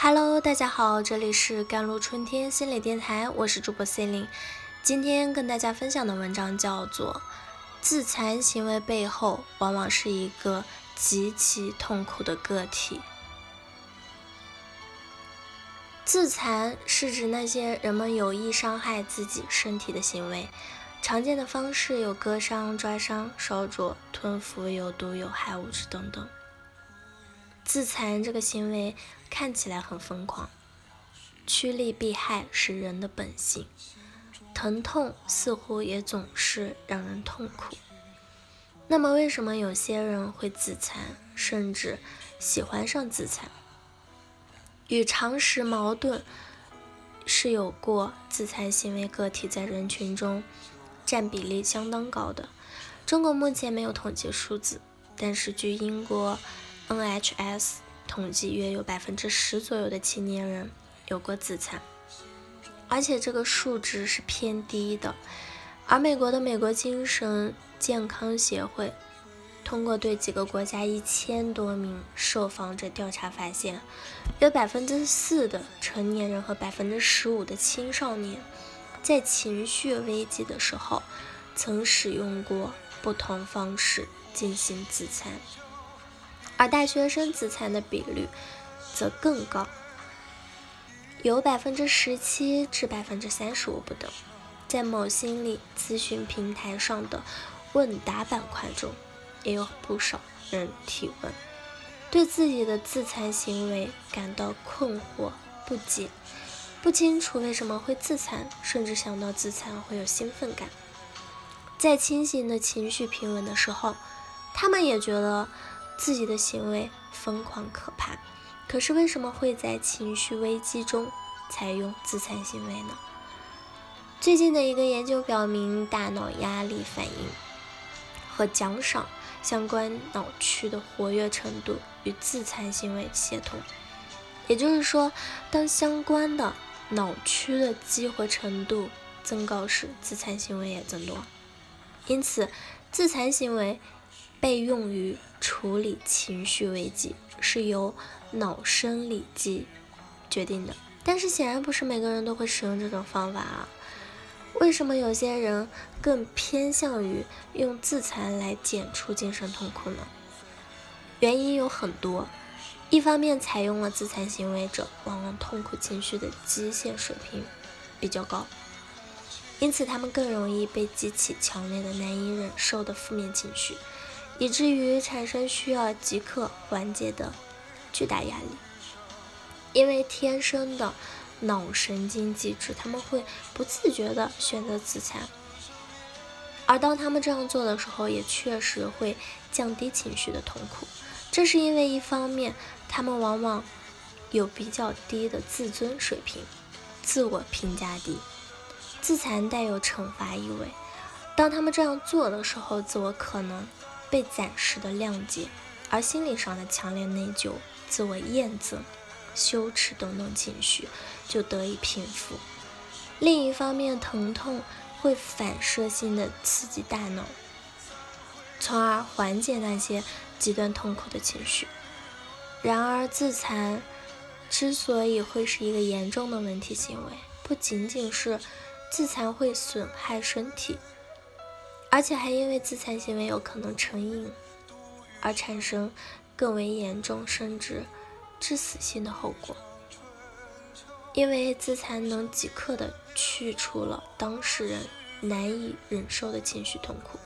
Hello，大家好，这里是甘露春天心理电台，我是主播 C 琳。今天跟大家分享的文章叫做《自残行为背后往往是一个极其痛苦的个体》。自残是指那些人们有意伤害自己身体的行为，常见的方式有割伤、抓伤、烧灼、吞服有毒有害物质等等。自残这个行为看起来很疯狂，趋利避害是人的本性，疼痛似乎也总是让人痛苦。那么，为什么有些人会自残，甚至喜欢上自残？与常识矛盾是有过自残行为个体在人群中占比例相当高的。中国目前没有统计数字，但是据英国。NHS 统计，约有百分之十左右的青年人有过自残，而且这个数值是偏低的。而美国的美国精神健康协会通过对几个国家一千多名受访者调查发现，约百分之四的成年人和百分之十五的青少年在情绪危机的时候曾使用过不同方式进行自残。而大学生自残的比率则更高，有百分之十七至百分之三十五不等。在某心理咨询平台上的问答板块中，也有不少人提问，对自己的自残行为感到困惑不解，不清楚为什么会自残，甚至想到自残会有兴奋感。在清醒的情绪平稳的时候，他们也觉得。自己的行为疯狂可怕，可是为什么会在情绪危机中采用自残行为呢？最近的一个研究表明，大脑压力反应和奖赏相关脑区的活跃程度与自残行为协同。也就是说，当相关的脑区的激活程度增高时，自残行为也增多。因此，自残行为。被用于处理情绪危机，是由脑生理机决定的。但是显然不是每个人都会使用这种方法啊。为什么有些人更偏向于用自残来减除精神痛苦呢？原因有很多。一方面，采用了自残行为者往往痛苦情绪的基线水平比较高，因此他们更容易被激起强烈的难以忍受的负面情绪。以至于产生需要即刻缓解的巨大压力，因为天生的脑神经机制，他们会不自觉地选择自残，而当他们这样做的时候，也确实会降低情绪的痛苦。这是因为一方面，他们往往有比较低的自尊水平，自我评价低，自残带有惩罚意味。当他们这样做的时候，自我可能。被暂时的谅解，而心理上的强烈内疚、自我厌憎、羞耻等等情绪就得以平复。另一方面，疼痛会反射性的刺激大脑，从而缓解那些极端痛苦的情绪。然而，自残之所以会是一个严重的问题行为，不仅仅是自残会损害身体。而且还因为自残行为有可能成瘾，而产生更为严重甚至致死性的后果。因为自残能即刻的去除了当事人难以忍受的情绪痛苦，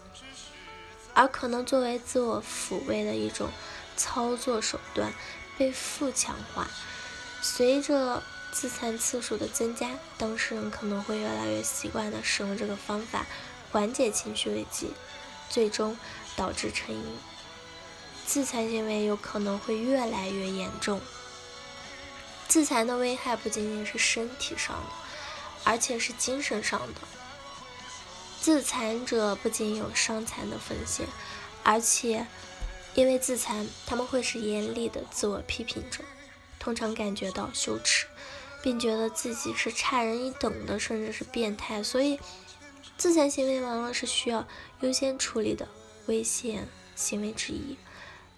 而可能作为自我抚慰的一种操作手段被负强化。随着自残次数的增加，当事人可能会越来越习惯的使用这个方法。缓解情绪危机，最终导致成瘾。自残行为有可能会越来越严重。自残的危害不仅仅是身体上的，而且是精神上的。自残者不仅有伤残的风险，而且因为自残，他们会是严厉的自我批评者，通常感觉到羞耻，并觉得自己是差人一等的，甚至是变态，所以。自残行为往往是需要优先处理的危险行为之一。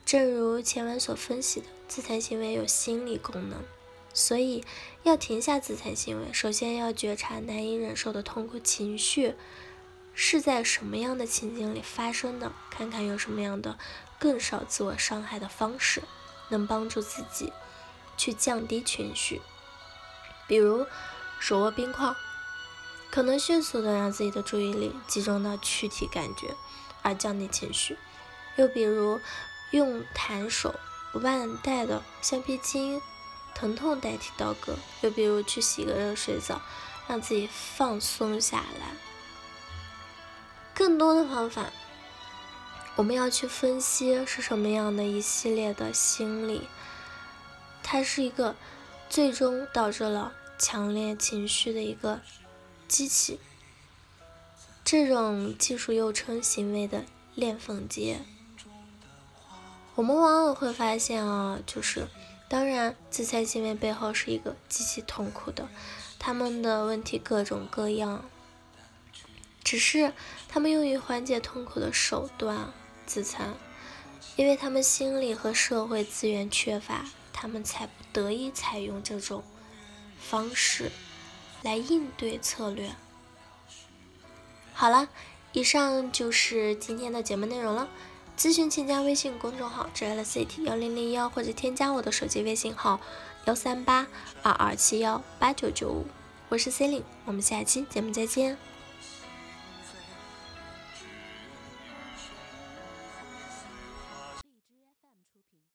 正如前文所分析的，自残行为有心理功能，所以要停下自残行为，首先要觉察难以忍受的痛苦情绪是在什么样的情景里发生的，看看有什么样的更少自我伤害的方式能帮助自己去降低情绪，比如手握冰块，可能迅速的让自己的注意力集中到躯体感觉而降低情绪，又比如用弹手腕带的橡皮筋。疼痛代替刀割，又比如去洗个热水澡，让自己放松下来。更多的方法，我们要去分析是什么样的一系列的心理，它是一个最终导致了强烈情绪的一个机器。这种技术又称行为的链缝结。我们往往会发现啊，就是。当然，自残行为背后是一个极其痛苦的，他们的问题各种各样，只是他们用于缓解痛苦的手段自残，因为他们心理和社会资源缺乏，他们才不得已采用这种方式来应对策略。好了，以上就是今天的节目内容了。咨询请加微信公众号 JLCT 幺零零幺，或者添加我的手机微信号幺三八二二七幺八九九五，我是 c e l i n e 我们下期节目再见。